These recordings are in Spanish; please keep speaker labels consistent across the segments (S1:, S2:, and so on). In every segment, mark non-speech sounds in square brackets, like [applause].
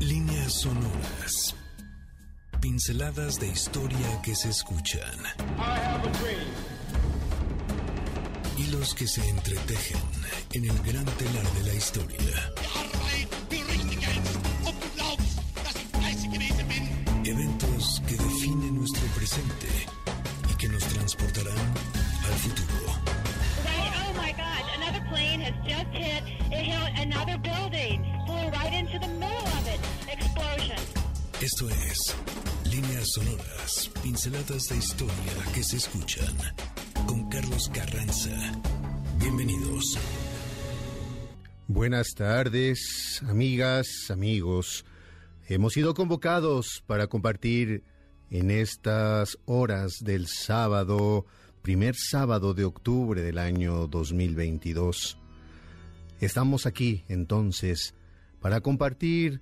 S1: Líneas sonoras. Pinceladas de historia que se escuchan. Hilos que se entretejen en el gran telar de la historia. Eventos que definen nuestro presente y que nos transportarán al futuro.
S2: Oh my God, another plane has just hit, it hit another building, flew right into the middle.
S1: Esto es Líneas Sonoras, pinceladas de historia que se escuchan con Carlos Carranza. Bienvenidos.
S3: Buenas tardes, amigas, amigos. Hemos sido convocados para compartir en estas horas del sábado, primer sábado de octubre del año 2022. Estamos aquí entonces para compartir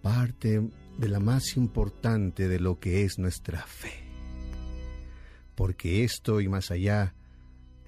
S3: parte de la más importante de lo que es nuestra fe. Porque esto y más allá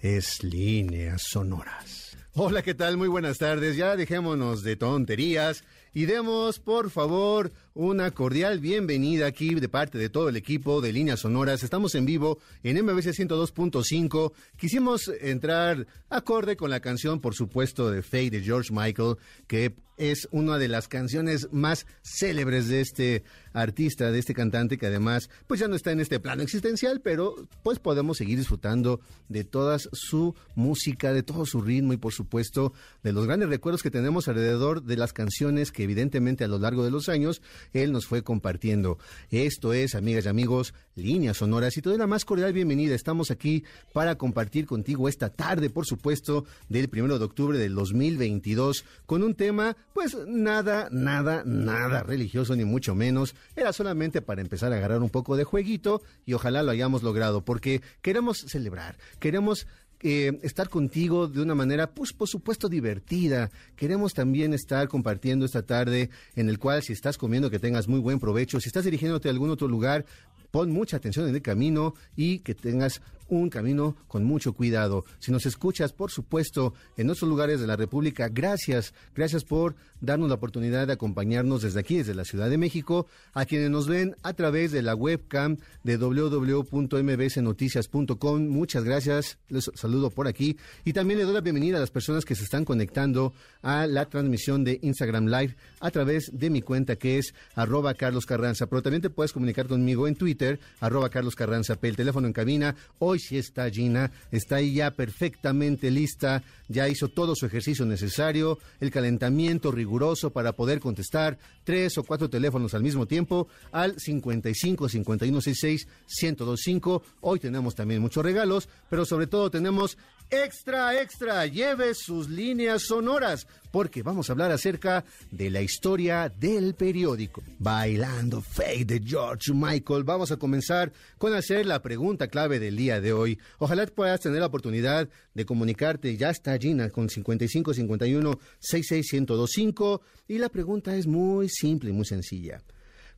S3: es líneas sonoras. Hola, ¿qué tal? Muy buenas tardes. Ya dejémonos de tonterías y demos, por favor, una cordial bienvenida aquí de parte de todo el equipo de Líneas Sonoras. Estamos en vivo en MBC 102.5. Quisimos entrar acorde con la canción, por supuesto, de Faye de George Michael, que es una de las canciones más célebres de este artista, de este cantante, que además, pues ya no está en este plano existencial, pero pues podemos seguir disfrutando de toda su música, de todo su ritmo y por supuesto de los grandes recuerdos que tenemos alrededor de las canciones que evidentemente a lo largo de los años él nos fue compartiendo. Esto es, amigas y amigos, líneas sonoras y toda la más cordial bienvenida. Estamos aquí para compartir contigo esta tarde, por supuesto, del primero de octubre del 2022 con un tema, pues nada, nada, nada religioso ni mucho menos. Era solamente para empezar a agarrar un poco de jueguito y ojalá lo hayamos logrado porque queremos celebrar, queremos eh, estar contigo de una manera, pues por supuesto, divertida. Queremos también estar compartiendo esta tarde en el cual si estás comiendo que tengas muy buen provecho, si estás dirigiéndote a algún otro lugar, pon mucha atención en el camino y que tengas un camino con mucho cuidado. Si nos escuchas, por supuesto, en otros lugares de la República, gracias, gracias por darnos la oportunidad de acompañarnos desde aquí, desde la Ciudad de México, a quienes nos ven a través de la webcam de www.mbsnoticias.com. Muchas gracias, les saludo por aquí y también le doy la bienvenida a las personas que se están conectando a la transmisión de Instagram Live a través de mi cuenta que es arroba Carlos Carranza, pero también te puedes comunicar conmigo en Twitter, arroba Carlos Carranza, el teléfono en cabina, sí está Gina, está ahí ya perfectamente lista, ya hizo todo su ejercicio necesario, el calentamiento riguroso para poder contestar tres o cuatro teléfonos al mismo tiempo al 55 51 66 1025. Hoy tenemos también muchos regalos, pero sobre todo tenemos extra, extra, lleve sus líneas sonoras, porque vamos a hablar acerca de la historia del periódico. Bailando Fake de George Michael, vamos a comenzar con hacer la pregunta clave del día de hoy. Ojalá puedas tener la oportunidad de comunicarte, ya está Gina con 55 51 66 1025 y la pregunta es muy simple y muy sencilla.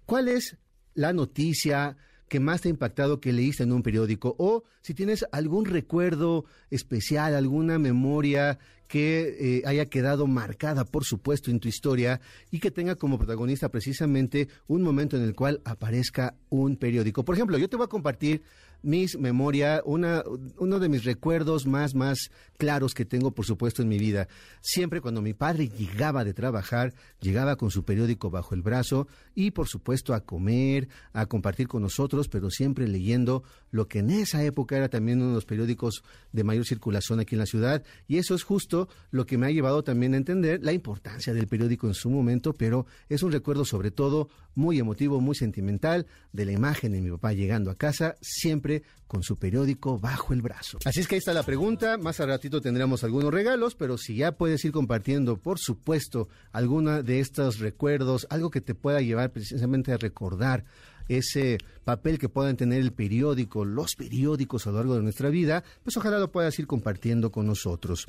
S3: ¿Cuál es la noticia que más te ha impactado que leíste en un periódico o si tienes algún recuerdo especial, alguna memoria que eh, haya quedado marcada, por supuesto, en tu historia y que tenga como protagonista precisamente un momento en el cual aparezca un periódico. Por ejemplo, yo te voy a compartir mis memoria, una, uno de mis recuerdos más, más claros que tengo, por supuesto, en mi vida. Siempre cuando mi padre llegaba de trabajar, llegaba con su periódico bajo el brazo y, por supuesto, a comer, a compartir con nosotros, pero siempre leyendo lo que en esa época era también uno de los periódicos de mayor circulación aquí en la ciudad. Y eso es justo lo que me ha llevado también a entender la importancia del periódico en su momento, pero es un recuerdo sobre todo muy emotivo, muy sentimental de la imagen de mi papá llegando a casa, siempre con su periódico bajo el brazo. Así es que ahí está la pregunta, más al ratito tendremos algunos regalos, pero si ya puedes ir compartiendo, por supuesto, alguna de estos recuerdos, algo que te pueda llevar precisamente a recordar ese papel que puedan tener el periódico, los periódicos a lo largo de nuestra vida, pues ojalá lo puedas ir compartiendo con nosotros.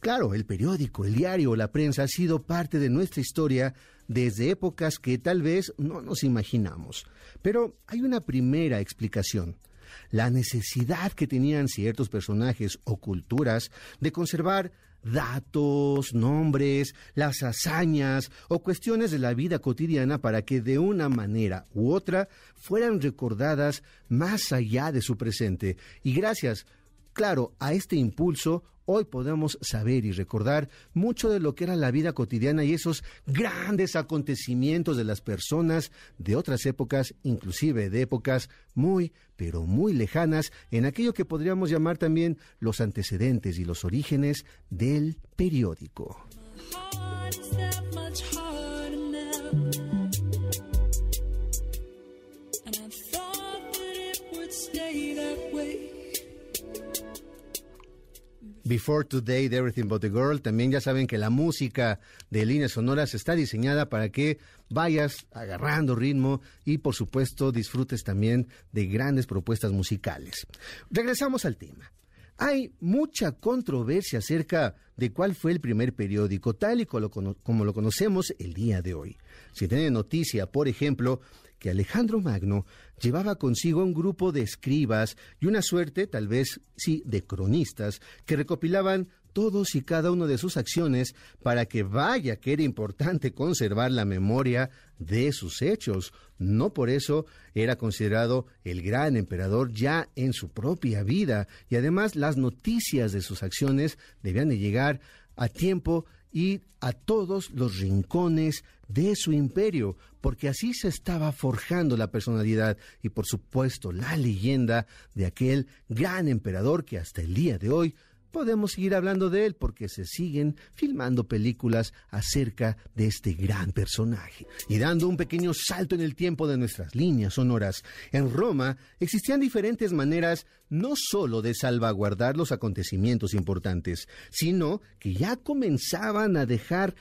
S3: Claro, el periódico, el diario, la prensa ha sido parte de nuestra historia desde épocas que tal vez no nos imaginamos. Pero hay una primera explicación. La necesidad que tenían ciertos personajes o culturas de conservar datos, nombres, las hazañas o cuestiones de la vida cotidiana para que de una manera u otra fueran recordadas más allá de su presente. Y gracias, claro, a este impulso, hoy podemos saber y recordar mucho de lo que era la vida cotidiana y esos grandes acontecimientos de las personas de otras épocas, inclusive de épocas muy, pero muy lejanas, en aquello que podríamos llamar también los antecedentes y los orígenes del periódico. Before Today de Everything But the Girl. También ya saben que la música de líneas sonoras está diseñada para que vayas agarrando ritmo y por supuesto disfrutes también de grandes propuestas musicales. Regresamos al tema. Hay mucha controversia acerca de cuál fue el primer periódico, tal y como lo conocemos el día de hoy. Si tiene noticia, por ejemplo, que Alejandro Magno llevaba consigo un grupo de escribas y una suerte, tal vez sí, de cronistas, que recopilaban todos y cada uno de sus acciones para que vaya que era importante conservar la memoria de sus hechos. No por eso era considerado el gran emperador ya en su propia vida y además las noticias de sus acciones debían de llegar a tiempo y a todos los rincones de su imperio, porque así se estaba forjando la personalidad y por supuesto la leyenda de aquel gran emperador que hasta el día de hoy podemos seguir hablando de él porque se siguen filmando películas acerca de este gran personaje. Y dando un pequeño salto en el tiempo de nuestras líneas sonoras, en Roma existían diferentes maneras no solo de salvaguardar los acontecimientos importantes, sino que ya comenzaban a dejar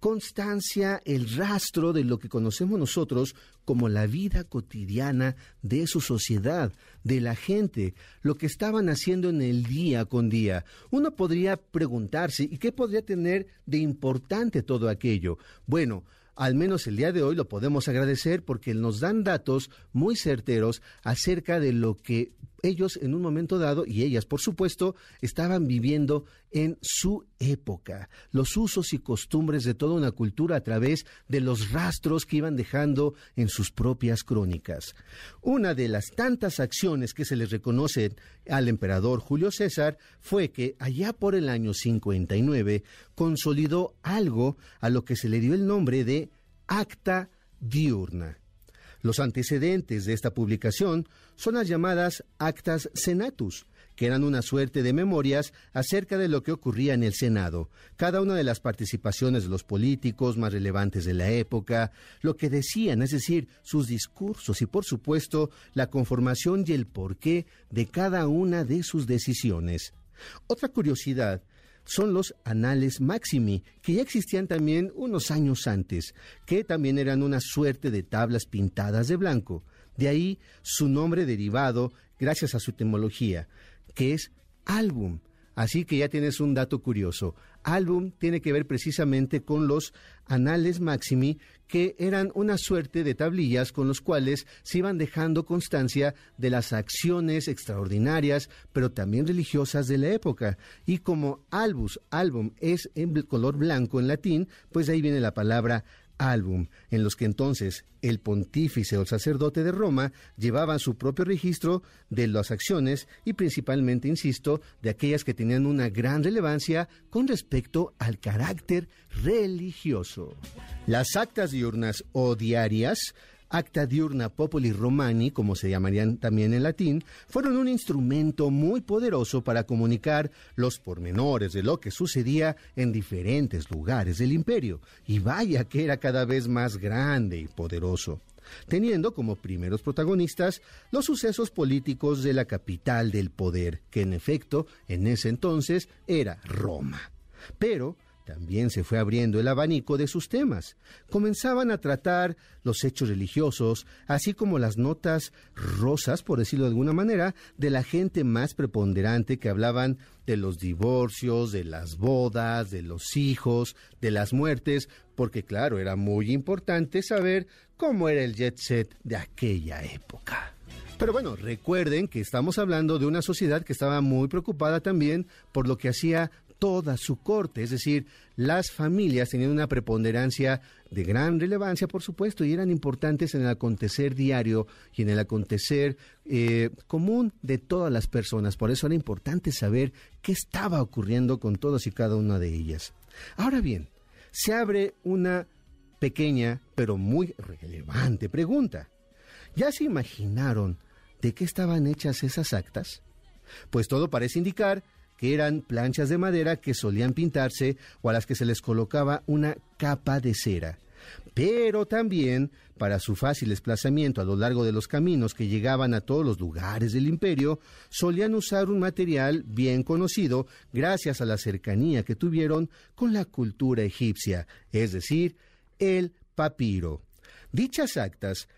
S3: constancia, el rastro de lo que conocemos nosotros como la vida cotidiana de su sociedad, de la gente, lo que estaban haciendo en el día con día. Uno podría preguntarse, ¿y qué podría tener de importante todo aquello? Bueno, al menos el día de hoy lo podemos agradecer porque nos dan datos muy certeros acerca de lo que ellos en un momento dado, y ellas por supuesto, estaban viviendo en su época, los usos y costumbres de toda una cultura a través de los rastros que iban dejando en sus propias crónicas. Una de las tantas acciones que se les reconocen al emperador Julio César fue que allá por el año 59 consolidó algo a lo que se le dio el nombre de Acta Diurna. Los antecedentes de esta publicación son las llamadas Actas Senatus, que eran una suerte de memorias acerca de lo que ocurría en el Senado, cada una de las participaciones de los políticos más relevantes de la época, lo que decían, es decir, sus discursos y por supuesto la conformación y el porqué de cada una de sus decisiones. Otra curiosidad son los Anales Maximi, que ya existían también unos años antes, que también eran una suerte de tablas pintadas de blanco. De ahí su nombre derivado gracias a su etimología, que es álbum. Así que ya tienes un dato curioso. Álbum tiene que ver precisamente con los Anales Maximi, que eran una suerte de tablillas con los cuales se iban dejando constancia de las acciones extraordinarias, pero también religiosas de la época. Y como albus, álbum, es en color blanco en latín, pues de ahí viene la palabra álbum, en los que entonces el pontífice o el sacerdote de Roma llevaban su propio registro de las acciones y principalmente, insisto, de aquellas que tenían una gran relevancia con respecto al carácter religioso. Las actas diurnas o diarias Acta diurna populi romani, como se llamarían también en latín, fueron un instrumento muy poderoso para comunicar los pormenores de lo que sucedía en diferentes lugares del imperio, y vaya que era cada vez más grande y poderoso teniendo como primeros protagonistas los sucesos políticos de la capital del poder, que en efecto en ese entonces era Roma. Pero también se fue abriendo el abanico de sus temas. Comenzaban a tratar los hechos religiosos, así como las notas rosas, por decirlo de alguna manera, de la gente más preponderante que hablaban de los divorcios, de las bodas, de los hijos, de las muertes, porque claro, era muy importante saber cómo era el jet set de aquella época. Pero bueno, recuerden que estamos hablando de una sociedad que estaba muy preocupada también por lo que hacía toda su corte, es decir, las familias tenían una preponderancia de gran relevancia, por supuesto, y eran importantes en el acontecer diario y en el acontecer eh, común de todas las personas. Por eso era importante saber qué estaba ocurriendo con todas y cada una de ellas. Ahora bien, se abre una pequeña pero muy relevante pregunta. ¿Ya se imaginaron ¿De qué estaban hechas esas actas? Pues todo parece indicar que eran planchas de madera que solían pintarse o a las que se les colocaba una capa de cera. Pero también, para su fácil desplazamiento a lo largo de los caminos que llegaban a todos los lugares del imperio, solían usar un material bien conocido gracias a la cercanía que tuvieron con la cultura egipcia, es decir, el papiro. Dichas actas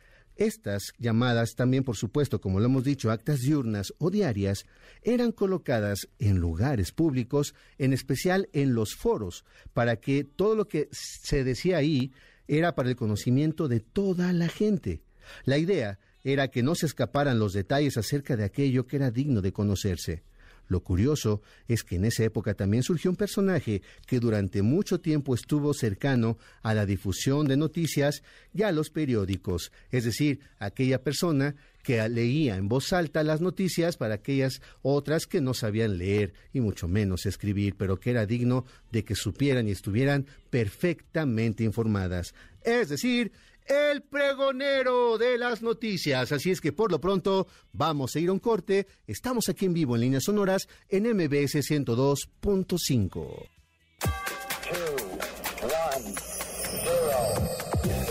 S3: estas, llamadas también por supuesto, como lo hemos dicho, actas diurnas o diarias, eran colocadas en lugares públicos, en especial en los foros, para que todo lo que se decía ahí era para el conocimiento de toda la gente. La idea era que no se escaparan los detalles acerca de aquello que era digno de conocerse. Lo curioso es que en esa época también surgió un personaje que durante mucho tiempo estuvo cercano a la difusión de noticias y a los periódicos, es decir, aquella persona que leía en voz alta las noticias para aquellas otras que no sabían leer y mucho menos escribir, pero que era digno de que supieran y estuvieran perfectamente informadas. Es decir, el pregonero de las noticias. Así es que por lo pronto vamos a ir a un corte. Estamos aquí en vivo en líneas sonoras en MBS 102.5.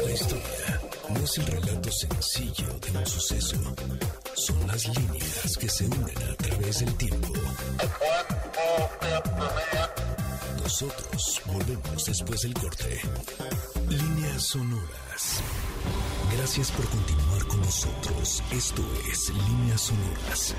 S1: La historia no es el relato sencillo de un suceso. Son las líneas que se unen a través del tiempo. Nosotros volvemos después del corte. Líneas sonoras. Gracias por continuar con nosotros. Esto es Líneas sonoras.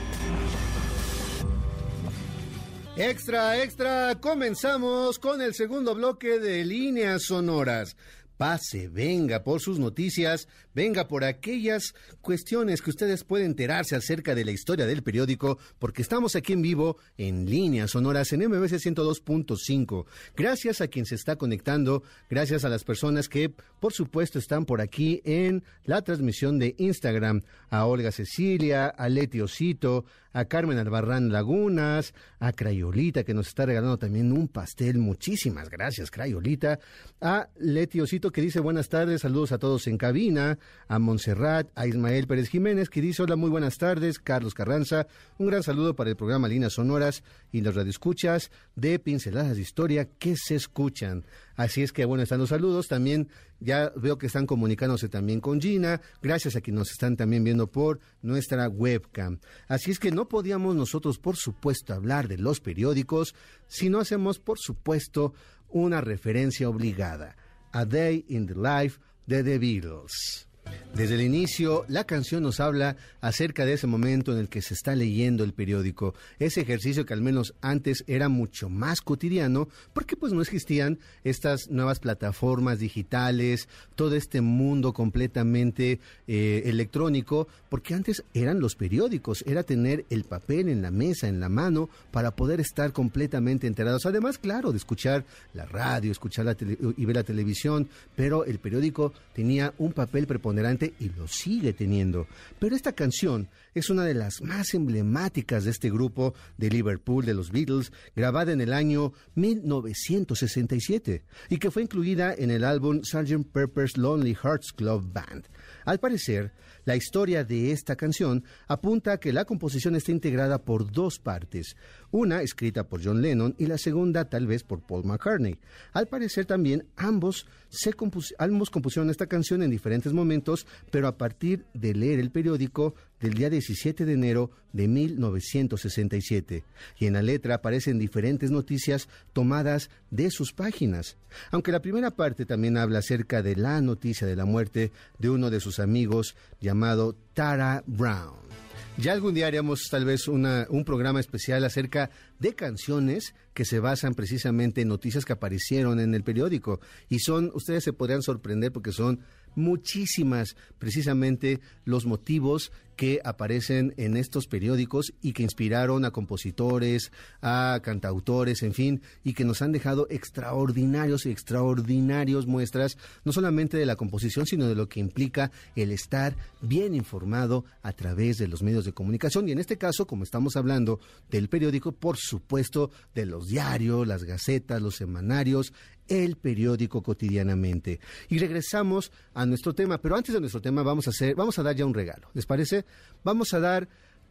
S3: Extra, extra, comenzamos con el segundo bloque de líneas sonoras pase, venga por sus noticias, venga por aquellas cuestiones que ustedes pueden enterarse acerca de la historia del periódico, porque estamos aquí en vivo en líneas sonoras en MBC 102.5. Gracias a quien se está conectando, gracias a las personas que, por supuesto, están por aquí en la transmisión de Instagram, a Olga Cecilia, a Leti Osito, a Carmen Albarrán Lagunas, a Crayolita, que nos está regalando también un pastel. Muchísimas gracias, Crayolita. A Leti Osito, que dice buenas tardes, saludos a todos en cabina. A Montserrat, a Ismael Pérez Jiménez, que dice hola, muy buenas tardes. Carlos Carranza, un gran saludo para el programa Líneas Sonoras y los radioescuchas de Pinceladas de Historia que se escuchan. Así es que, bueno, están los saludos. También ya veo que están comunicándose también con Gina. Gracias a quienes nos están también viendo por nuestra webcam. Así es que no podíamos nosotros, por supuesto, hablar de los periódicos si no hacemos, por supuesto, una referencia obligada. A Day in the Life de The Beatles. Desde el inicio, la canción nos habla acerca de ese momento en el que se está leyendo el periódico, ese ejercicio que al menos antes era mucho más cotidiano, porque pues no existían estas nuevas plataformas digitales, todo este mundo completamente eh, electrónico, porque antes eran los periódicos, era tener el papel en la mesa, en la mano, para poder estar completamente enterados. Además, claro, de escuchar la radio, escuchar la y ver la televisión, pero el periódico tenía un papel preponderante y lo sigue teniendo. Pero esta canción es una de las más emblemáticas de este grupo de Liverpool, de los Beatles, grabada en el año 1967 y que fue incluida en el álbum Sgt. Pepper's Lonely Hearts Club Band. Al parecer, la historia de esta canción apunta a que la composición está integrada por dos partes, una escrita por John Lennon y la segunda tal vez por Paul McCartney. Al parecer también ambos, se ambos compusieron esta canción en diferentes momentos, pero a partir de leer el periódico del día 17 de enero de 1967, y en la letra aparecen diferentes noticias tomadas de sus páginas. Aunque la primera parte también habla acerca de la noticia de la muerte de uno de sus amigos llamado Tara Brown. Ya algún día haremos tal vez una, un programa especial acerca de canciones que se basan precisamente en noticias que aparecieron en el periódico. Y son, ustedes se podrían sorprender porque son muchísimas precisamente los motivos que aparecen en estos periódicos y que inspiraron a compositores, a cantautores, en fin, y que nos han dejado extraordinarios y extraordinarios muestras, no solamente de la composición, sino de lo que implica el estar bien informado a través de los medios de comunicación. Y en este caso, como estamos hablando del periódico, por supuesto, de los diarios, las gacetas, los semanarios, el periódico cotidianamente. Y regresamos a nuestro tema, pero antes de nuestro tema vamos a hacer, vamos a dar ya un regalo. ¿Les parece? Vamos a dar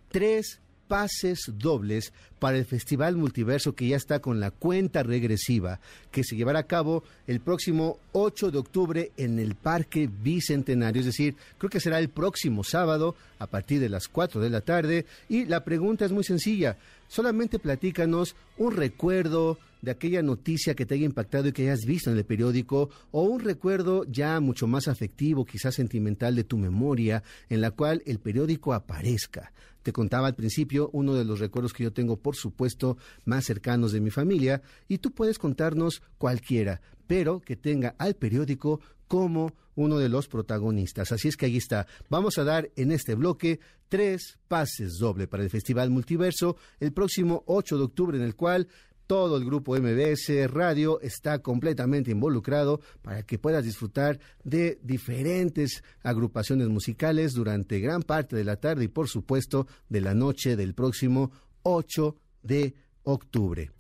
S3: tres pases dobles para el Festival Multiverso que ya está con la cuenta regresiva que se llevará a cabo el próximo 8 de octubre en el Parque Bicentenario, es decir, creo que será el próximo sábado a partir de las 4 de la tarde. Y la pregunta es muy sencilla, solamente platícanos un recuerdo, de aquella noticia que te haya impactado y que hayas visto en el periódico, o un recuerdo ya mucho más afectivo, quizás sentimental de tu memoria, en la cual el periódico aparezca. Te contaba al principio uno de los recuerdos que yo tengo, por supuesto, más cercanos de mi familia, y tú puedes contarnos cualquiera, pero que tenga al periódico como uno de los protagonistas. Así es que ahí está. Vamos a dar en este bloque tres pases doble para el Festival Multiverso el próximo 8 de octubre, en el cual todo el grupo MBS Radio está completamente involucrado para que puedas disfrutar de diferentes agrupaciones musicales durante gran parte de la tarde y por supuesto de la noche del próximo 8 de octubre.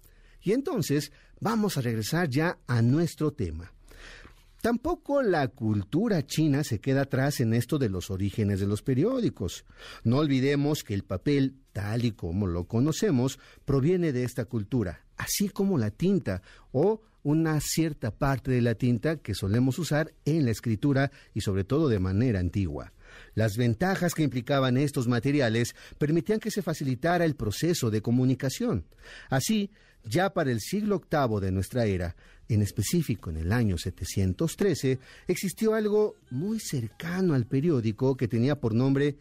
S3: Y entonces vamos a regresar ya a nuestro tema. Tampoco la cultura china se queda atrás en esto de los orígenes de los periódicos. No olvidemos que el papel, tal y como lo conocemos, proviene de esta cultura, así como la tinta o una cierta parte de la tinta que solemos usar en la escritura y sobre todo de manera antigua. Las ventajas que implicaban estos materiales permitían que se facilitara el proceso de comunicación. Así, ya para el siglo VIII de nuestra era, en específico en el año 713, existió algo muy cercano al periódico que tenía por nombre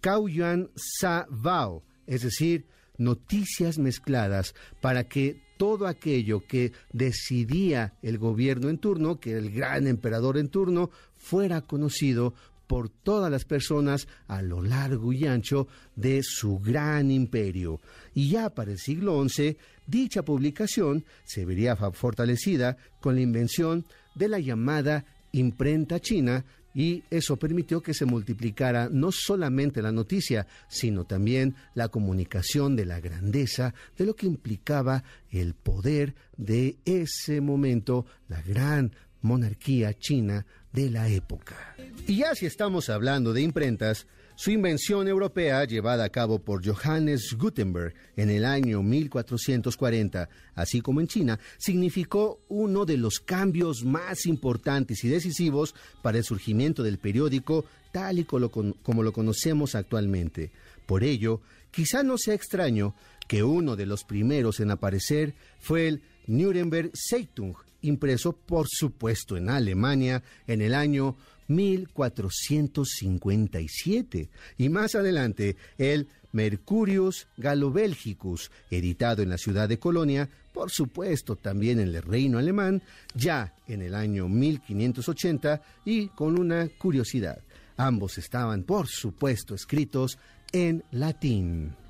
S3: Kaoyuan Sa Vao, es decir, noticias mezcladas para que todo aquello que decidía el gobierno en turno, que el gran emperador en turno, fuera conocido por todas las personas a lo largo y ancho de su gran imperio. Y ya para el siglo XI, dicha publicación se vería fortalecida con la invención de la llamada imprenta china y eso permitió que se multiplicara no solamente la noticia, sino también la comunicación de la grandeza de lo que implicaba el poder de ese momento, la gran monarquía china de la época. Y ya si estamos hablando de imprentas, su invención europea, llevada a cabo por Johannes Gutenberg en el año 1440, así como en China, significó uno de los cambios más importantes y decisivos para el surgimiento del periódico tal y como lo conocemos actualmente. Por ello, quizá no sea extraño que uno de los primeros en aparecer fue el Nuremberg Zeitung, impreso por supuesto en Alemania en el año 1457 y más adelante el Mercurius Galobelgicus, editado en la ciudad de Colonia, por supuesto también en el reino alemán, ya en el año 1580 y con una curiosidad. Ambos estaban, por supuesto, escritos en latín.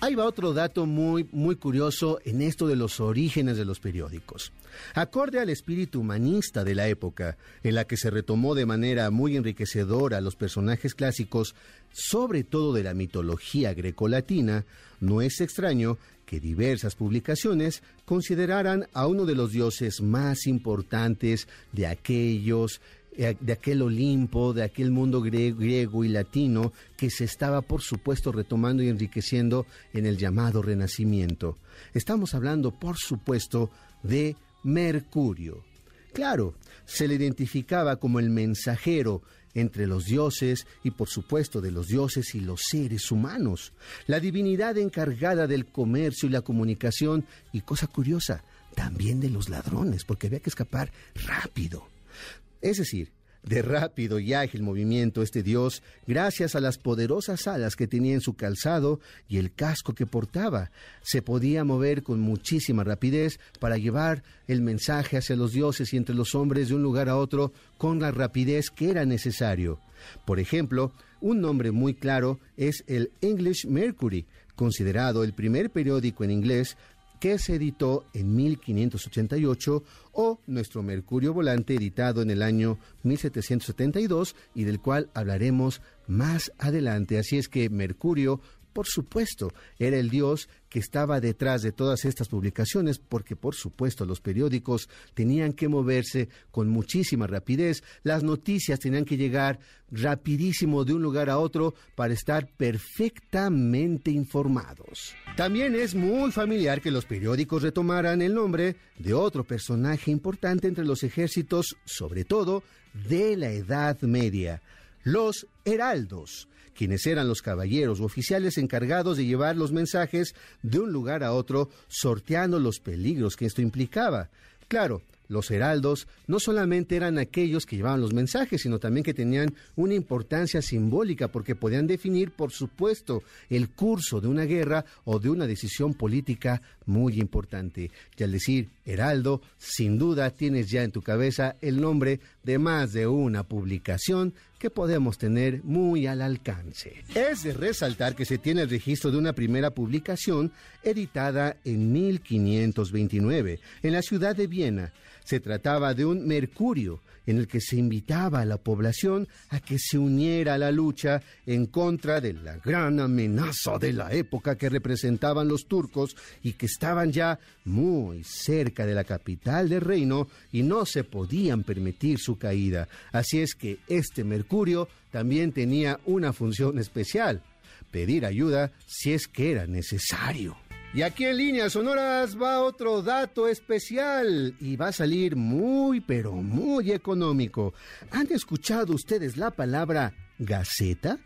S3: Ahí va otro dato muy, muy curioso en esto de los orígenes de los periódicos. Acorde al espíritu humanista de la época, en la que se retomó de manera muy enriquecedora los personajes clásicos, sobre todo de la mitología grecolatina, no es extraño que diversas publicaciones consideraran a uno de los dioses más importantes de aquellos de aquel Olimpo, de aquel mundo griego y latino que se estaba, por supuesto, retomando y enriqueciendo en el llamado Renacimiento. Estamos hablando, por supuesto, de Mercurio. Claro, se le identificaba como el mensajero entre los dioses y por supuesto de los dioses y los seres humanos, la divinidad encargada del comercio y la comunicación y cosa curiosa, también de los ladrones, porque había que escapar rápido. Es decir, de rápido y ágil movimiento este dios gracias a las poderosas alas que tenía en su calzado y el casco que portaba. Se podía mover con muchísima rapidez para llevar el mensaje hacia los dioses y entre los hombres de un lugar a otro con la rapidez que era necesario. Por ejemplo, un nombre muy claro es el English Mercury, considerado el primer periódico en inglés que se editó en 1588, o Nuestro Mercurio Volante, editado en el año 1772 y del cual hablaremos más adelante. Así es que Mercurio por supuesto, era el dios que estaba detrás de todas estas publicaciones, porque por supuesto los periódicos tenían que moverse con muchísima rapidez, las noticias tenían que llegar rapidísimo de un lugar a otro para estar perfectamente informados. También es muy familiar que los periódicos retomaran el nombre de otro personaje importante entre los ejércitos, sobre todo de la Edad Media, los heraldos quienes eran los caballeros o oficiales encargados de llevar los mensajes de un lugar a otro, sorteando los peligros que esto implicaba. Claro, los heraldos no solamente eran aquellos que llevaban los mensajes, sino también que tenían una importancia simbólica porque podían definir, por supuesto, el curso de una guerra o de una decisión política muy importante. Y al decir heraldo, sin duda tienes ya en tu cabeza el nombre de más de una publicación que podemos tener muy al alcance. Es de resaltar que se tiene el registro de una primera publicación editada en 1529 en la ciudad de Viena. Se trataba de un Mercurio en el que se invitaba a la población a que se uniera a la lucha en contra de la gran amenaza de la época que representaban los turcos y que estaban ya muy cerca de la capital del reino y no se podían permitir su caída. Así es que este Mercurio también tenía una función especial, pedir ayuda si es que era necesario. Y aquí en líneas sonoras va otro dato especial y va a salir muy pero muy económico. ¿Han escuchado ustedes la palabra gaceta?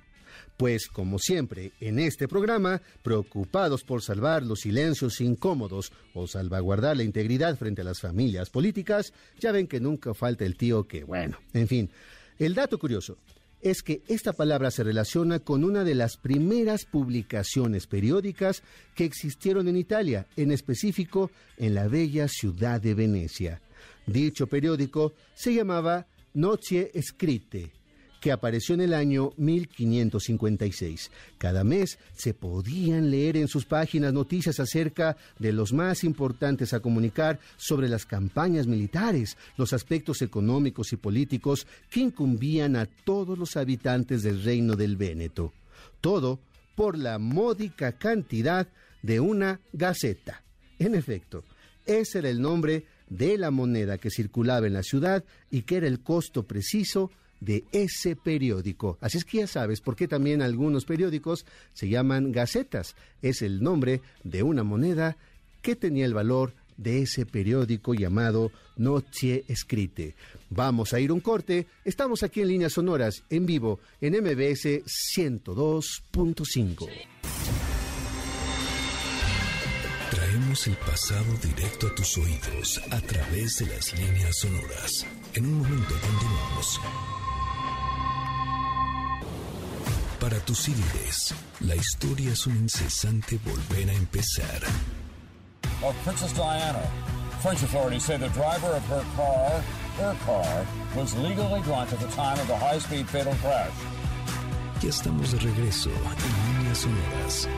S3: Pues como siempre, en este programa, preocupados por salvar los silencios incómodos o salvaguardar la integridad frente a las familias políticas, ya ven que nunca falta el tío que, bueno, en fin. El dato curioso, es que esta palabra se relaciona con una de las primeras publicaciones periódicas que existieron en Italia, en específico en la bella ciudad de Venecia. Dicho periódico se llamaba Nocie Scritte que apareció en el año 1556. Cada mes se podían leer en sus páginas noticias acerca de los más importantes a comunicar sobre las campañas militares, los aspectos económicos y políticos que incumbían a todos los habitantes del reino del Véneto. Todo por la módica cantidad de una gaceta. En efecto, ese era el nombre de la moneda que circulaba en la ciudad y que era el costo preciso de ese periódico. Así es que ya sabes por qué también algunos periódicos se llaman gacetas. Es el nombre de una moneda que tenía el valor de ese periódico llamado Noche Escrite. Vamos a ir un corte. Estamos aquí en líneas sonoras, en vivo, en MBS 102.5.
S1: Traemos el pasado directo a tus oídos a través de las líneas sonoras. En un momento continuamos. Para tus CDs, la historia es un incesante volver a empezar.
S4: Of Princess Diana. French authorities say the driver of her car, her car, was legally drunk at the time of the high-speed fatal crash.
S1: Ya estamos de regreso en líneas sonoras.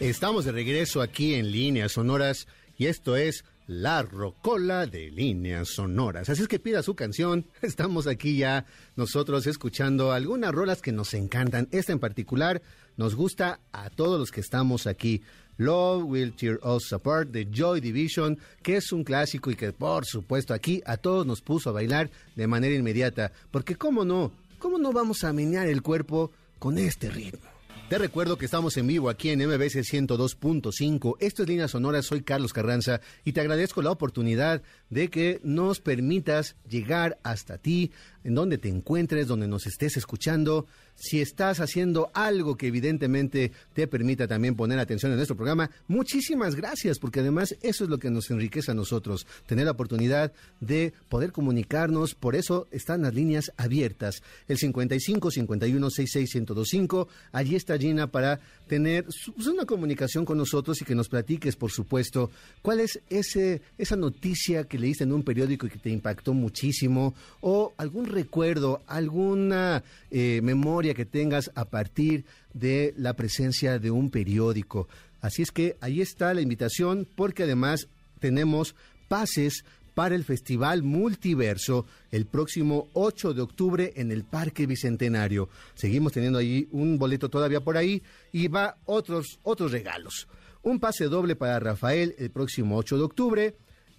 S3: Estamos de regreso aquí en líneas sonoras y esto es la rocola de líneas sonoras. Así es que pida su canción. [laughs] Estamos aquí ya nosotros escuchando algunas rolas que nos encantan. Esta en particular nos gusta a todos los que estamos aquí. Love Will Tear Us Apart de Joy Division, que es un clásico y que por supuesto aquí a todos nos puso a bailar de manera inmediata. Porque cómo no, cómo no vamos a menear el cuerpo con este ritmo. Te recuerdo que estamos en vivo aquí en MBC 102.5. Esto es Línea Sonora, soy Carlos Carranza y te agradezco la oportunidad de que nos permitas llegar hasta ti, en donde te encuentres, donde nos estés escuchando. Si estás haciendo algo que evidentemente te permita también poner atención en nuestro programa, muchísimas gracias, porque además eso es lo que nos enriquece a nosotros, tener la oportunidad de poder comunicarnos. Por eso están las líneas abiertas, el 55 51 66 1025. Allí está Gina para tener pues, una comunicación con nosotros y que nos platiques, por supuesto, cuál es ese, esa noticia que leíste en un periódico y que te impactó muchísimo, o algún recuerdo, alguna eh, memoria que tengas a partir de la presencia de un periódico. Así es que ahí está la invitación, porque además tenemos pases para el Festival Multiverso el próximo 8 de octubre en el Parque Bicentenario. Seguimos teniendo ahí un boleto todavía por ahí y va otros, otros regalos. Un pase doble para Rafael el próximo 8 de octubre.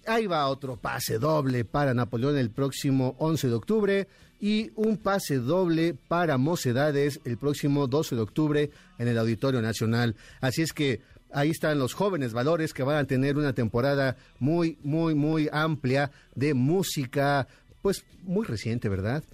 S3: Ahí va otro pase doble para Napoleón el próximo 11 de octubre y un pase doble para Mocedades el próximo 12 de octubre en el Auditorio Nacional. Así es que ahí están los jóvenes valores que van a tener una temporada muy, muy, muy amplia de música, pues muy reciente, ¿verdad?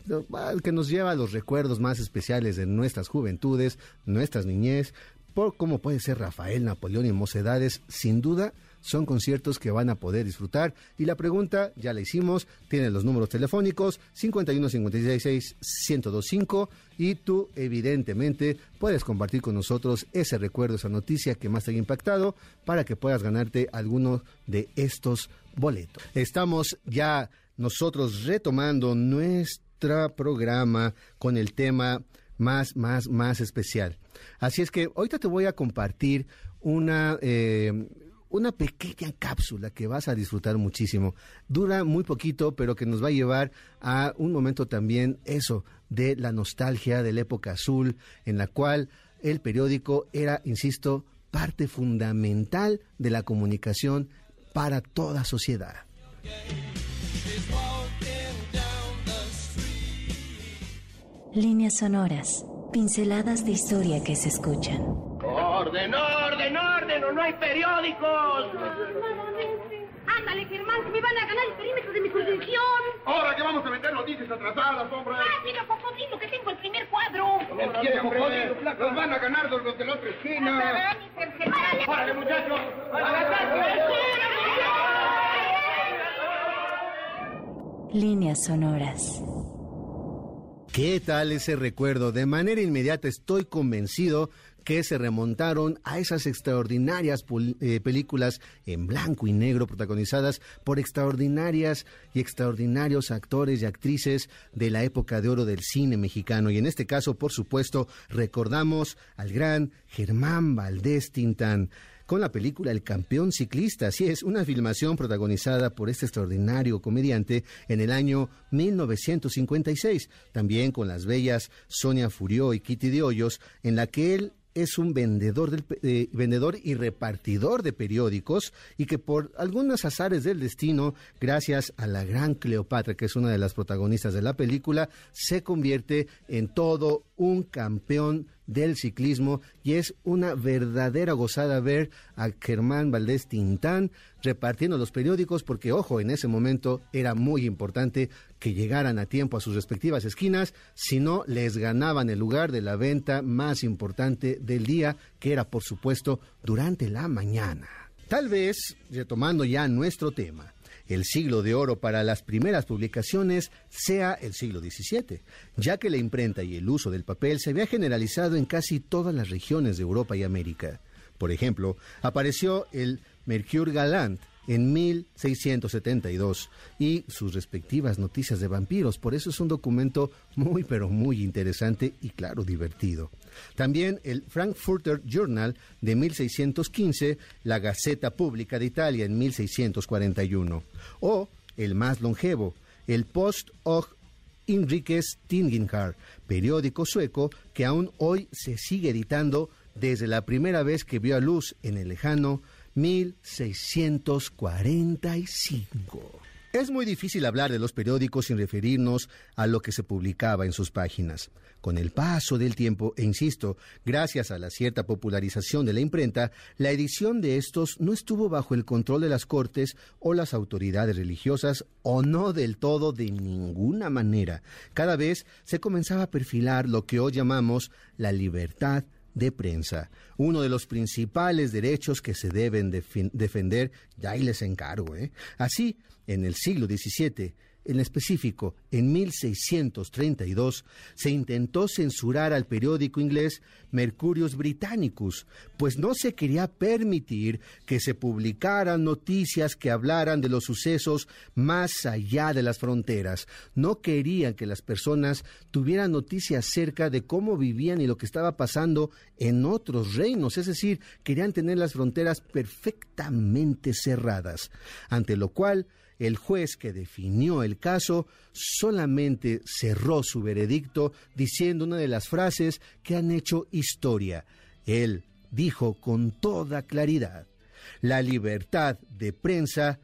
S3: Que nos lleva a los recuerdos más especiales de nuestras juventudes, nuestras niñez, por cómo puede ser Rafael, Napoleón y Mocedades, sin duda son conciertos que van a poder disfrutar. Y la pregunta, ya la hicimos, tienen los números telefónicos 51 56 1025 y tú evidentemente puedes compartir con nosotros ese recuerdo, esa noticia que más te ha impactado para que puedas ganarte alguno de estos boletos. Estamos ya nosotros retomando nuestro programa con el tema más, más, más especial. Así es que ahorita te voy a compartir una, eh, una pequeña cápsula que vas a disfrutar muchísimo. Dura muy poquito, pero que nos va a llevar a un momento también eso de la nostalgia de la época azul, en la cual el periódico era, insisto, parte fundamental de la comunicación para toda sociedad.
S5: Líneas sonoras, pinceladas de historia que se escuchan.
S6: ¡Orden, ¡No, hay periódicos!
S2: Ándale, Germán, que me van a ganar el perímetro de mi jurisdicción.
S7: Ahora que vamos a meter noticias atrasadas, hombre.
S2: Ah, mira, cocodrilo, que tengo el primer cuadro.
S7: ¿Quiere cocodrilo? Nos van a ganar los de la otra esquina.
S6: ¡Órale, muchachos!
S5: Líneas sonoras.
S3: ¿Qué tal ese recuerdo? De manera inmediata estoy convencido que se remontaron a esas extraordinarias eh, películas en blanco y negro protagonizadas por extraordinarias y extraordinarios actores y actrices de la época de oro del cine mexicano. Y en este caso, por supuesto, recordamos al gran Germán Valdés Tintán con la película El campeón ciclista. Así es, una filmación protagonizada por este extraordinario comediante en el año 1956, también con las bellas Sonia Furió y Kitty de Hoyos, en la que él es un vendedor, del, eh, vendedor y repartidor de periódicos y que por algunos azares del destino, gracias a la gran Cleopatra, que es una de las protagonistas de la película, se convierte en todo un campeón del ciclismo y es una verdadera gozada ver a Germán Valdés Tintán repartiendo los periódicos porque, ojo, en ese momento era muy importante que llegaran a tiempo a sus respectivas esquinas, si no les ganaban el lugar de la venta más importante del día, que era, por supuesto, durante la mañana. Tal vez, retomando ya nuestro tema, el siglo de oro para las primeras publicaciones sea el siglo XVII, ya que la imprenta y el uso del papel se había generalizado en casi todas las regiones de Europa y América. Por ejemplo, apareció el Mercure Galant en 1672 y sus respectivas noticias de vampiros. Por eso es un documento muy pero muy interesante y claro, divertido. También el Frankfurter Journal de 1615, la Gaceta Pública de Italia en 1641 o el más longevo, el Post og Inrikes Tidningar, periódico sueco que aún hoy se sigue editando desde la primera vez que vio a luz en el lejano 1645. Es muy difícil hablar de los periódicos sin referirnos a lo que se publicaba en sus páginas. Con el paso del tiempo, e insisto, gracias a la cierta popularización de la imprenta, la edición de estos no estuvo bajo el control de las cortes o las autoridades religiosas, o no del todo de ninguna manera. Cada vez se comenzaba a perfilar lo que hoy llamamos la libertad de prensa, uno de los principales derechos que se deben defender, ya ahí les encargo. ¿eh? Así, en el siglo XVII, en específico, en 1632, se intentó censurar al periódico inglés Mercurius Britannicus, pues no se quería permitir que se publicaran noticias que hablaran de los sucesos más allá de las fronteras. No querían que las personas tuvieran noticias acerca de cómo vivían y lo que estaba pasando en otros reinos, es decir, querían tener las fronteras perfectamente cerradas, ante lo cual el juez que definió el caso solamente cerró su veredicto diciendo una de las frases que han hecho historia. Él dijo con toda claridad, la libertad de prensa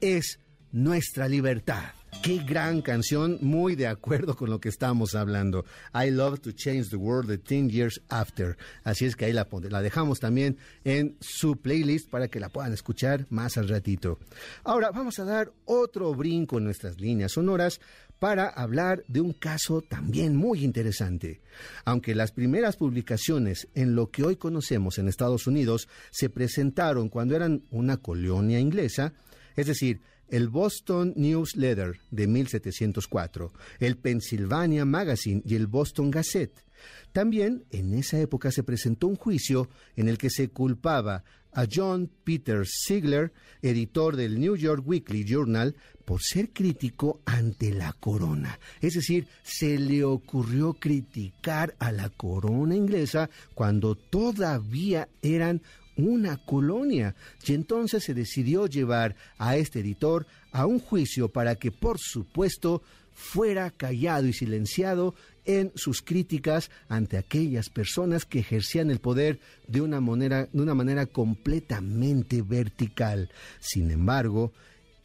S3: es nuestra libertad. Qué gran canción, muy de acuerdo con lo que estamos hablando. I Love to Change the World the 10 Years After. Así es que ahí la, la dejamos también en su playlist para que la puedan escuchar más al ratito. Ahora vamos a dar otro brinco en nuestras líneas sonoras para hablar de un caso también muy interesante. Aunque las primeras publicaciones en lo que hoy conocemos en Estados Unidos se presentaron cuando eran una colonia inglesa, es decir, el Boston News Letter de 1704, el Pennsylvania Magazine y el Boston Gazette. También en esa época se presentó un juicio en el que se culpaba a John Peter Ziegler, editor del New York Weekly Journal, por ser crítico ante la corona. Es decir, se le ocurrió criticar a la corona inglesa cuando todavía eran una colonia. Y entonces se decidió llevar a este editor a un juicio para que, por supuesto, fuera callado y silenciado en sus críticas ante aquellas personas que ejercían el poder de una manera, de una manera completamente vertical. Sin embargo,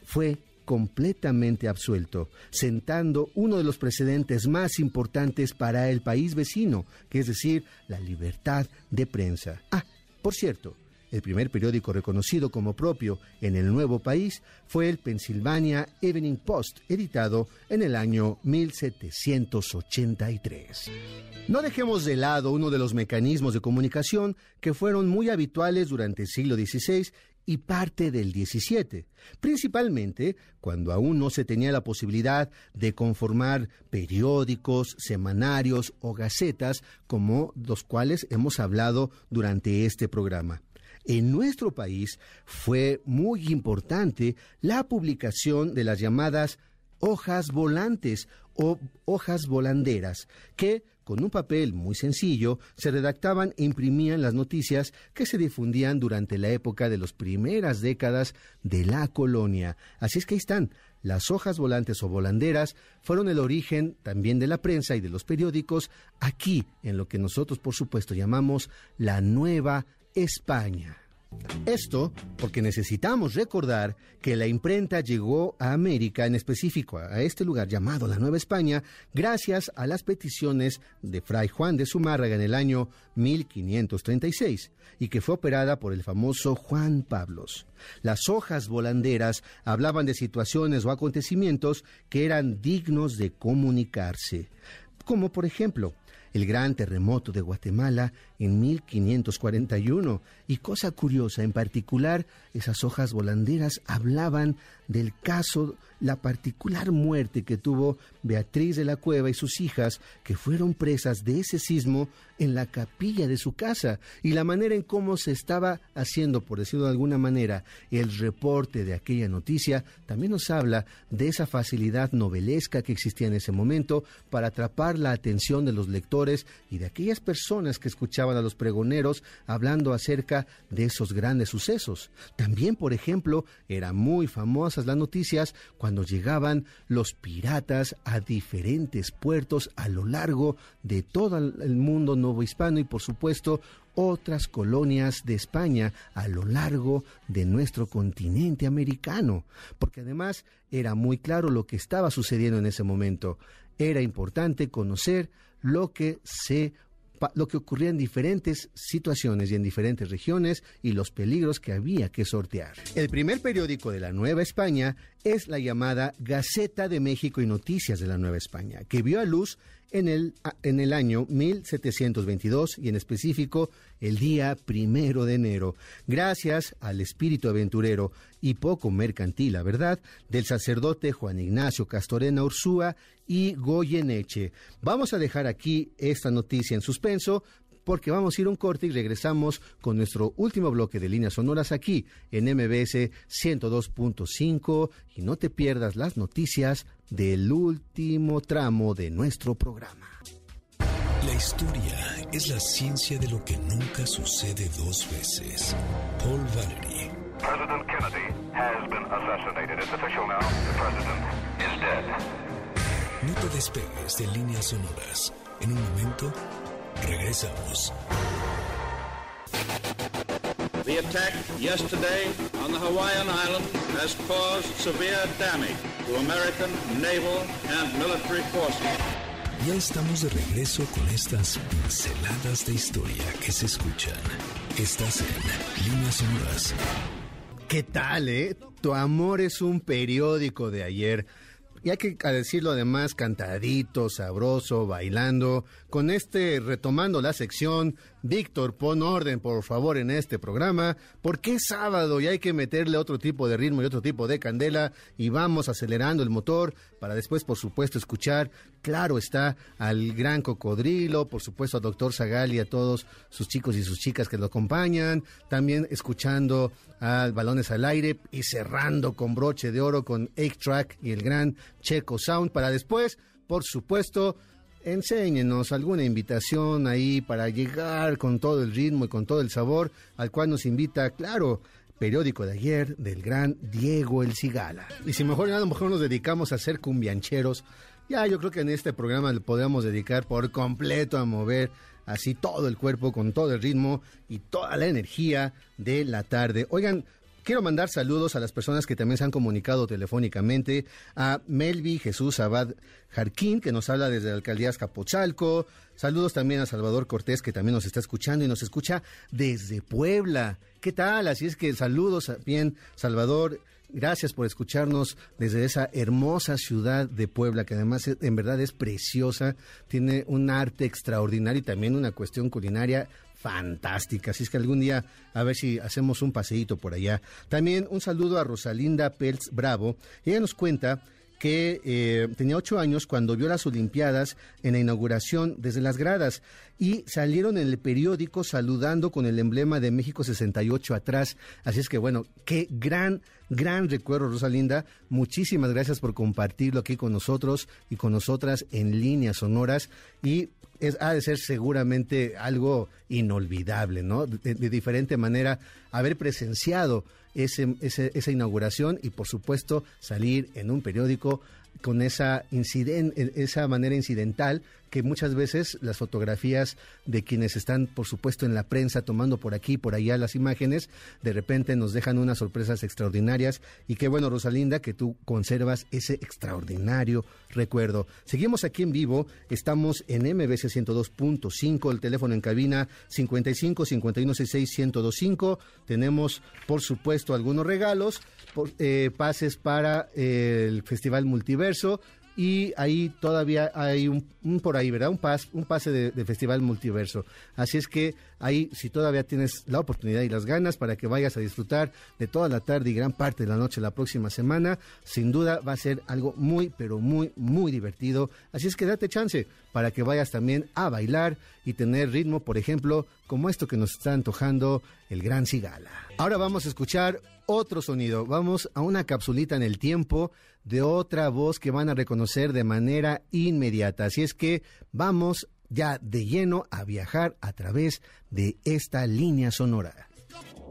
S3: fue completamente absuelto, sentando uno de los precedentes más importantes para el país vecino, que es decir, la libertad de prensa. Ah, por cierto, el primer periódico reconocido como propio en el nuevo país fue el Pennsylvania Evening Post, editado en el año 1783. No dejemos de lado uno de los mecanismos de comunicación que fueron muy habituales durante el siglo XVI y parte del XVII, principalmente cuando aún no se tenía la posibilidad de conformar periódicos, semanarios o gacetas como los cuales hemos hablado durante este programa. En nuestro país fue muy importante la publicación de las llamadas hojas volantes o hojas volanderas, que con un papel muy sencillo se redactaban e imprimían las noticias que se difundían durante la época de las primeras décadas de la colonia. Así es que ahí están. Las hojas volantes o volanderas fueron el origen también de la prensa y de los periódicos aquí, en lo que nosotros por supuesto llamamos la Nueva España. Esto porque necesitamos recordar que la imprenta llegó a América, en específico a este lugar llamado la Nueva España, gracias a las peticiones de Fray Juan de Zumárraga en el año 1536 y que fue operada por el famoso Juan Pablos. Las hojas volanderas hablaban de situaciones o acontecimientos que eran dignos de comunicarse, como por ejemplo el gran terremoto de Guatemala en 1541. Y cosa curiosa, en particular, esas hojas volanderas hablaban del caso, la particular muerte que tuvo Beatriz de la Cueva y sus hijas, que fueron presas de ese sismo en la capilla de su casa, y la manera en cómo se estaba haciendo, por decirlo de alguna manera, el reporte de aquella noticia, también nos habla de esa facilidad novelesca que existía en ese momento para atrapar la atención de los lectores y de aquellas personas que escuchaban a los pregoneros hablando acerca de esos grandes sucesos. También, por ejemplo, era muy famosa famosas las noticias cuando llegaban los piratas a diferentes puertos a lo largo de todo el mundo novohispano y por supuesto otras colonias de España a lo largo de nuestro continente americano, porque además era muy claro lo que estaba sucediendo en ese momento. Era importante conocer lo que se lo que ocurría en diferentes situaciones y en diferentes regiones y los peligros que había que sortear. El primer periódico de la Nueva España es la llamada Gaceta de México y Noticias de la Nueva España, que vio a luz en el, en el año 1722 y en específico el día primero de enero, gracias al espíritu aventurero y poco mercantil, la verdad, del sacerdote Juan Ignacio Castorena Ursúa y Goyeneche. Vamos a dejar aquí esta noticia en suspenso porque vamos a ir un corte y regresamos con nuestro último bloque de líneas sonoras aquí en MBS 102.5 y no te pierdas las noticias del último tramo de nuestro programa.
S1: La historia es la ciencia de lo que nunca sucede dos veces. Paul Valery.
S8: President Kennedy has been assassinated. It's official now. The president is dead.
S1: No te despegues de líneas sonoras. En un momento Regresamos.
S9: The attack yesterday on the Hawaiian island has caused severe damage to American naval and military forces.
S1: Ya estamos de regreso con estas pinceladas de historia que se escuchan. Estás en Líneas Sonoras.
S3: ¿Qué tal, eh? Tu amor es un periódico de ayer. Y hay que decirlo además cantadito, sabroso, bailando, con este retomando la sección Víctor, pon orden, por favor, en este programa, porque es sábado y hay que meterle otro tipo de ritmo y otro tipo de candela y vamos acelerando el motor para después, por supuesto, escuchar, claro está, al gran cocodrilo, por supuesto, al doctor Zagal y a todos sus chicos y sus chicas que lo acompañan, también escuchando al Balones al Aire y cerrando con broche de oro con 8-Track y el gran Checo Sound para después, por supuesto, enséñenos alguna invitación ahí para llegar con todo el ritmo y con todo el sabor al cual nos invita, claro, periódico de ayer del gran Diego El Cigala. Y si mejor a lo mejor nos dedicamos a ser cumbiancheros, ya yo creo que en este programa le podemos dedicar por completo a mover así todo el cuerpo con todo el ritmo y toda la energía de la tarde. Oigan, Quiero mandar saludos a las personas que también se han comunicado telefónicamente, a Melvi Jesús Abad Jarquín, que nos habla desde la alcaldía Escapotzalco. Saludos también a Salvador Cortés, que también nos está escuchando y nos escucha desde Puebla. ¿Qué tal? Así es que saludos bien, Salvador. Gracias por escucharnos desde esa hermosa ciudad de Puebla, que además en verdad es preciosa, tiene un arte extraordinario y también una cuestión culinaria fantástica. Así es que algún día a ver si hacemos un paseíto por allá. También un saludo a Rosalinda Peltz Bravo. Ella nos cuenta que eh, tenía ocho años cuando vio las Olimpiadas en la inauguración desde las gradas y salieron en el periódico saludando con el emblema de México 68 atrás. Así es que bueno, qué gran, gran recuerdo, Rosalinda. Muchísimas gracias por compartirlo aquí con nosotros y con nosotras en líneas sonoras y es, ha de ser seguramente algo inolvidable, ¿no? De, diferente manera, haber presenciado ese, esa inauguración y, por supuesto, salir en un periódico con esa, esa manera incidental que muchas veces las fotografías de quienes están, por supuesto, en la prensa tomando por aquí, por allá las imágenes, de repente nos dejan unas sorpresas extraordinarias. Y qué bueno, Rosalinda, que tú conservas ese extraordinario recuerdo. Seguimos aquí en vivo, estamos en MBC 102.5, el teléfono en cabina 55 51 66 1025. Tenemos, por supuesto, algunos regalos, eh, pases para el Festival Multiverso y ahí todavía hay un, por ahí, ¿verdad? Un, pas, un pase de, Festival Multiverso. Así es que ahí, si todavía tienes la oportunidad y las ganas para que vayas a disfrutar de toda la tarde y gran parte de la noche la próxima semana, sin duda va a ser algo muy, pero muy, muy divertido. Así es que date chance para que vayas también a bailar y tener ritmo, por ejemplo, como esto que nos está antojando el Gran Cigala. Ahora vamos a escuchar otro sonido. Vamos a una capsulita en el tiempo de otra voz que van a reconocer de manera inmediata. Así es que vamos ya de lleno a viajar a través de esta línea sonora.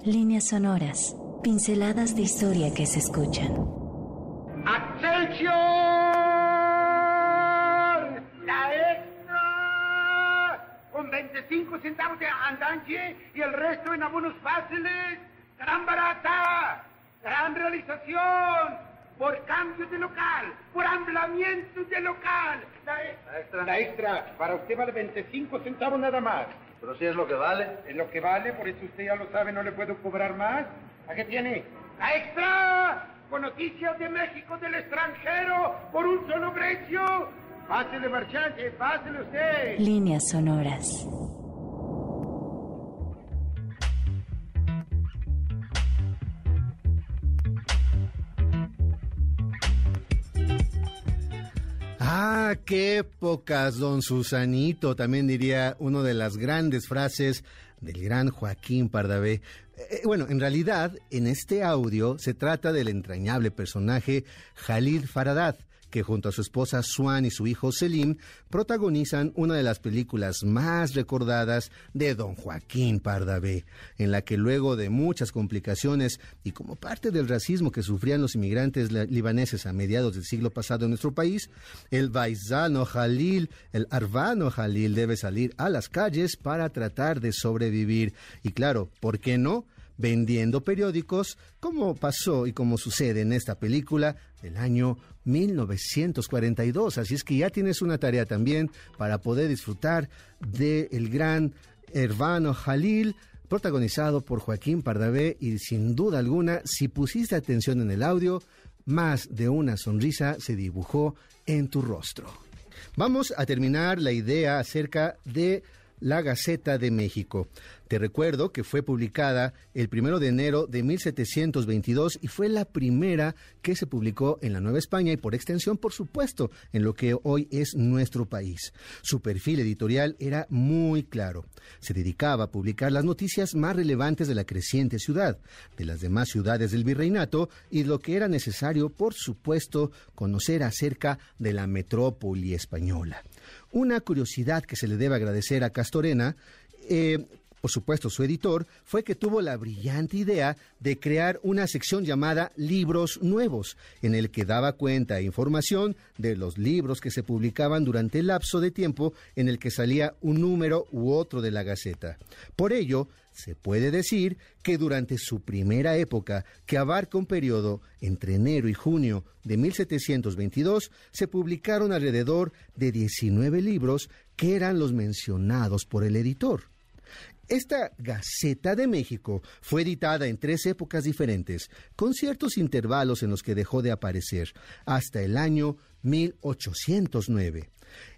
S5: Líneas sonoras, pinceladas de historia que se escuchan.
S7: ¡Atención! ¡La extra! Con 25 centavos de andanche y el resto en abonos fáciles. ¡Gran barata! ¡Gran realización! Por cambio de local, por ampliamiento de local. La extra. La extra. Para usted vale 25 centavos nada más.
S10: Pero si es lo que vale.
S7: Es lo que vale, por eso usted ya lo sabe, no le puedo cobrar más. ¿A qué tiene? ¡La extra! Con noticias de México del extranjero por un solo precio. Pásele, marchante, pásele usted.
S5: Líneas sonoras.
S3: Qué épocas, don Susanito, también diría una de las grandes frases del gran Joaquín Pardavé. Eh, bueno, en realidad, en este audio se trata del entrañable personaje Jalil Faradat, que junto a su esposa Swan y su hijo Selim protagonizan una de las películas más recordadas de don Joaquín Pardavé, en la que luego de muchas complicaciones y como parte del racismo que sufrían los inmigrantes libaneses a mediados del siglo pasado en nuestro país, el Baizano Jalil, el Arvano Jalil debe salir a las calles para tratar de sobrevivir. Y claro, ¿por qué no? vendiendo periódicos, como pasó y como sucede en esta película del año 1942. Así es que ya tienes una tarea también para poder disfrutar del el gran Hermano Jalil, protagonizado por Joaquín Pardavé y sin duda alguna, si pusiste atención en el audio, más de una sonrisa se dibujó en tu rostro. Vamos a terminar la idea acerca de la Gaceta de México. Te recuerdo que fue publicada el primero de enero de 1722 y fue la primera que se publicó en la Nueva España y por extensión, por supuesto, en lo que hoy es nuestro país. Su perfil editorial era muy claro. Se dedicaba a publicar las noticias más relevantes de la creciente ciudad, de las demás ciudades del virreinato y lo que era necesario, por supuesto, conocer acerca de la metrópoli española. Una curiosidad que se le debe agradecer a Castorena, eh, por supuesto su editor, fue que tuvo la brillante idea de crear una sección llamada Libros Nuevos, en el que daba cuenta e información de los libros que se publicaban durante el lapso de tiempo en el que salía un número u otro de la Gaceta. Por ello, se puede decir que durante su primera época, que abarca un periodo entre enero y junio de 1722, se publicaron alrededor de 19 libros que eran los mencionados por el editor. Esta Gaceta de México fue editada en tres épocas diferentes, con ciertos intervalos en los que dejó de aparecer, hasta el año 1809.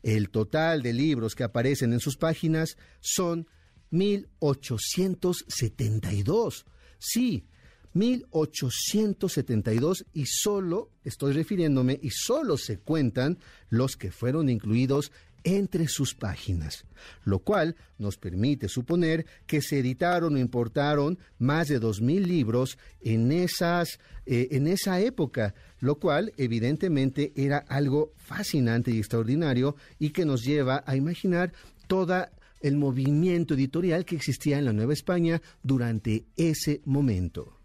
S3: El total de libros que aparecen en sus páginas son 1872. Sí, 1872 y solo, estoy refiriéndome, y solo se cuentan los que fueron incluidos entre sus páginas, lo cual nos permite suponer que se editaron o importaron más de dos mil libros en, esas, eh, en esa época, lo cual evidentemente era algo fascinante y extraordinario y que nos lleva a imaginar toda el movimiento editorial que existía en la Nueva España durante ese momento.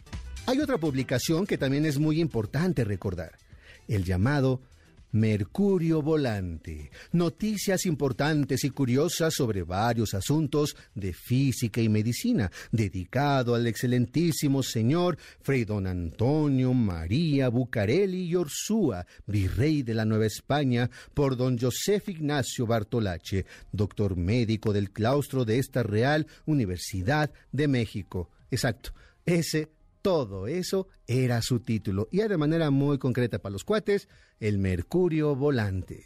S3: Hay otra publicación que también es muy importante recordar, el llamado Mercurio Volante. Noticias importantes y curiosas sobre varios asuntos de física y medicina, dedicado al excelentísimo señor Fray Don Antonio María Bucareli y Orsúa, virrey de la Nueva España, por don Josef Ignacio Bartolache, doctor médico del claustro de esta Real Universidad de México. Exacto, ese todo eso era su título y de manera muy concreta para los cuates, el Mercurio Volante.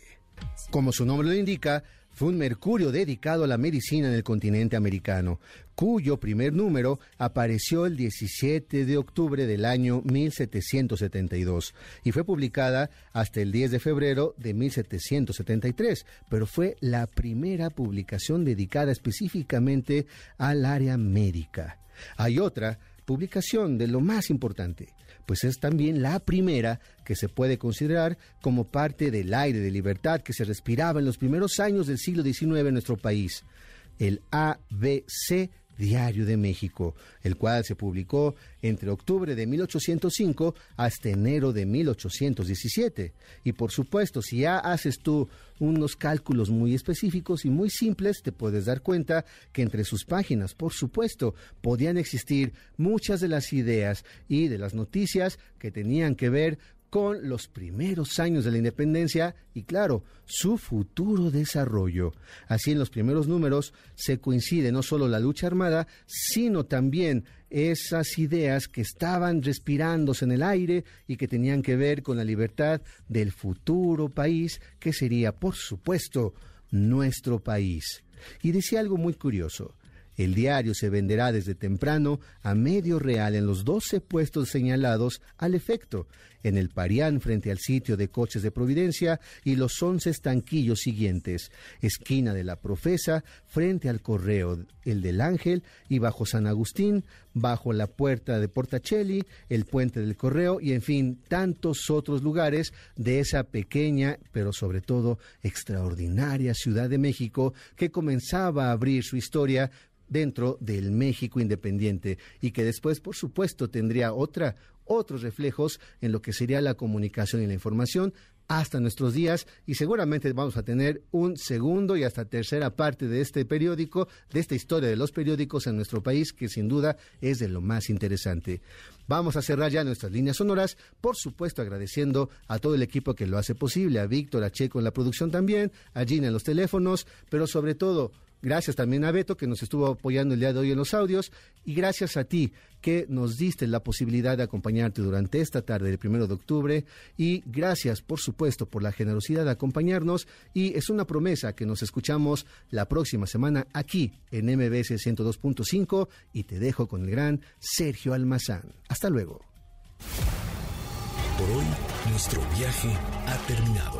S3: Como su nombre lo indica, fue un mercurio dedicado a la medicina en el continente americano, cuyo primer número apareció el 17 de octubre del año 1772 y fue publicada hasta el 10 de febrero de 1773, pero fue la primera publicación dedicada específicamente al área médica. Hay otra publicación de lo más importante, pues es también la primera que se puede considerar como parte del aire de libertad que se respiraba en los primeros años del siglo XIX en nuestro país, el ABC Diario de México, el cual se publicó entre octubre de 1805 hasta enero de 1817. Y por supuesto, si ya haces tú unos cálculos muy específicos y muy simples, te puedes dar cuenta que entre sus páginas, por supuesto, podían existir muchas de las ideas y de las noticias que tenían que ver con los primeros años de la independencia y, claro, su futuro desarrollo. Así en los primeros números se coincide no solo la lucha armada, sino también esas ideas que estaban respirándose en el aire y que tenían que ver con la libertad del futuro país, que sería, por supuesto, nuestro país. Y decía algo muy curioso. El diario se venderá desde temprano a medio real en los 12 puestos señalados al efecto, en el Parián frente al sitio de coches de Providencia y los 11 estanquillos siguientes, esquina de la Profesa frente al Correo, el del Ángel y bajo San Agustín, bajo la puerta de Portacelli, el puente del Correo y en fin, tantos otros lugares de esa pequeña, pero sobre todo extraordinaria Ciudad de México que comenzaba a abrir su historia dentro del México independiente y que después, por supuesto, tendría otra, otros reflejos en lo que sería la comunicación y la información hasta nuestros días y seguramente vamos a tener un segundo y hasta tercera parte de este periódico, de esta historia de los periódicos en nuestro país que sin duda es de lo más interesante. Vamos a cerrar ya nuestras líneas sonoras, por supuesto agradeciendo a todo el equipo que lo hace posible, a Víctor, a Checo en la producción también, a Gina en los teléfonos, pero sobre todo Gracias también a Beto, que nos estuvo apoyando el día de hoy en los audios. Y gracias a ti, que nos diste la posibilidad de acompañarte durante esta tarde del primero de octubre. Y gracias, por supuesto, por la generosidad de acompañarnos. Y es una promesa que nos escuchamos la próxima semana aquí en MBS 102.5. Y te dejo con el gran Sergio Almazán. Hasta luego.
S1: Por hoy, nuestro viaje ha terminado.